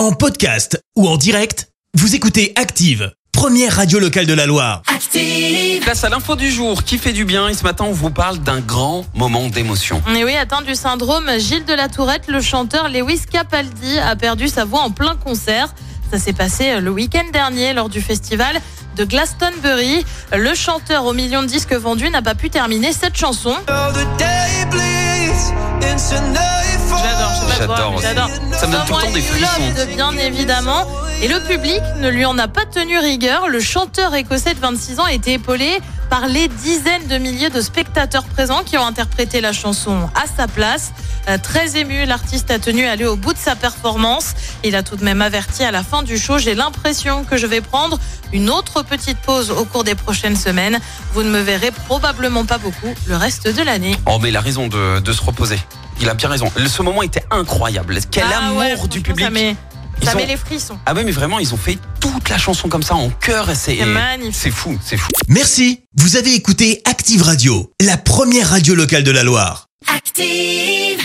En podcast ou en direct, vous écoutez Active, première radio locale de la Loire. Active. Place à l'info du jour qui fait du bien? Et ce matin on vous parle d'un grand moment d'émotion. Et oui, atteint du syndrome Gilles de la Tourette, le chanteur Lewis Capaldi a perdu sa voix en plein concert. Ça s'est passé le week-end dernier lors du festival de Glastonbury. Le chanteur aux millions de disques vendus n'a pas pu terminer cette chanson. Mais aussi. J'adore. Ça me donne tout le temps des frissons. Bien évidemment. Et le public ne lui en a pas tenu rigueur. Le chanteur écossais de 26 ans a été épaulé par les dizaines de milliers de spectateurs présents qui ont interprété la chanson à sa place. Euh, très ému, l'artiste a tenu à aller au bout de sa performance. Il a tout de même averti à la fin du show, j'ai l'impression que je vais prendre une autre petite pause au cours des prochaines semaines. Vous ne me verrez probablement pas beaucoup le reste de l'année. Oh mais il a raison de, de se reposer. Il a bien raison. Le- Ce moment était incroyable. Quel Ah amour ouais, du public. Ça met, ont- les frissons. Ah ouais mais vraiment ils ont fait toute la chanson comme ça en chœur et c'est C'est magnifique. c'est fou, c'est fou. Merci, vous avez écouté Active Radio, la première radio locale de la Loire. Active.